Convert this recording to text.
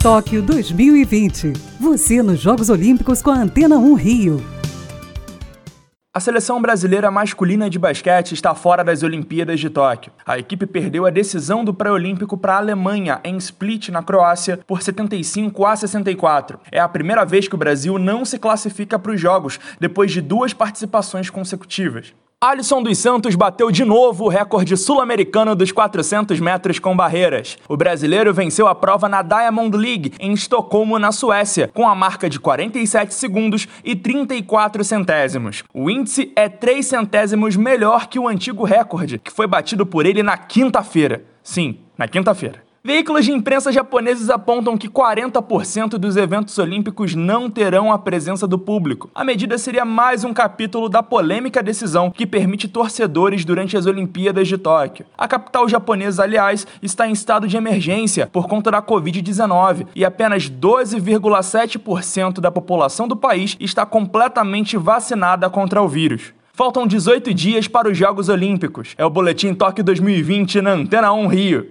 Tóquio 2020. Você nos Jogos Olímpicos com a Antena 1 Rio. A seleção brasileira masculina de basquete está fora das Olimpíadas de Tóquio. A equipe perdeu a decisão do pré-olímpico para a Alemanha, em Split, na Croácia, por 75 a 64. É a primeira vez que o Brasil não se classifica para os Jogos, depois de duas participações consecutivas. Alisson dos Santos bateu de novo o recorde sul-americano dos 400 metros com barreiras. O brasileiro venceu a prova na Diamond League em Estocolmo, na Suécia, com a marca de 47 segundos e 34 centésimos. O índice é 3 centésimos melhor que o antigo recorde, que foi batido por ele na quinta-feira. Sim, na quinta-feira. Veículos de imprensa japoneses apontam que 40% dos eventos olímpicos não terão a presença do público. A medida seria mais um capítulo da polêmica decisão que permite torcedores durante as Olimpíadas de Tóquio. A capital japonesa, aliás, está em estado de emergência por conta da Covid-19 e apenas 12,7% da população do país está completamente vacinada contra o vírus. Faltam 18 dias para os Jogos Olímpicos. É o Boletim Tóquio 2020 na Antena 1 Rio.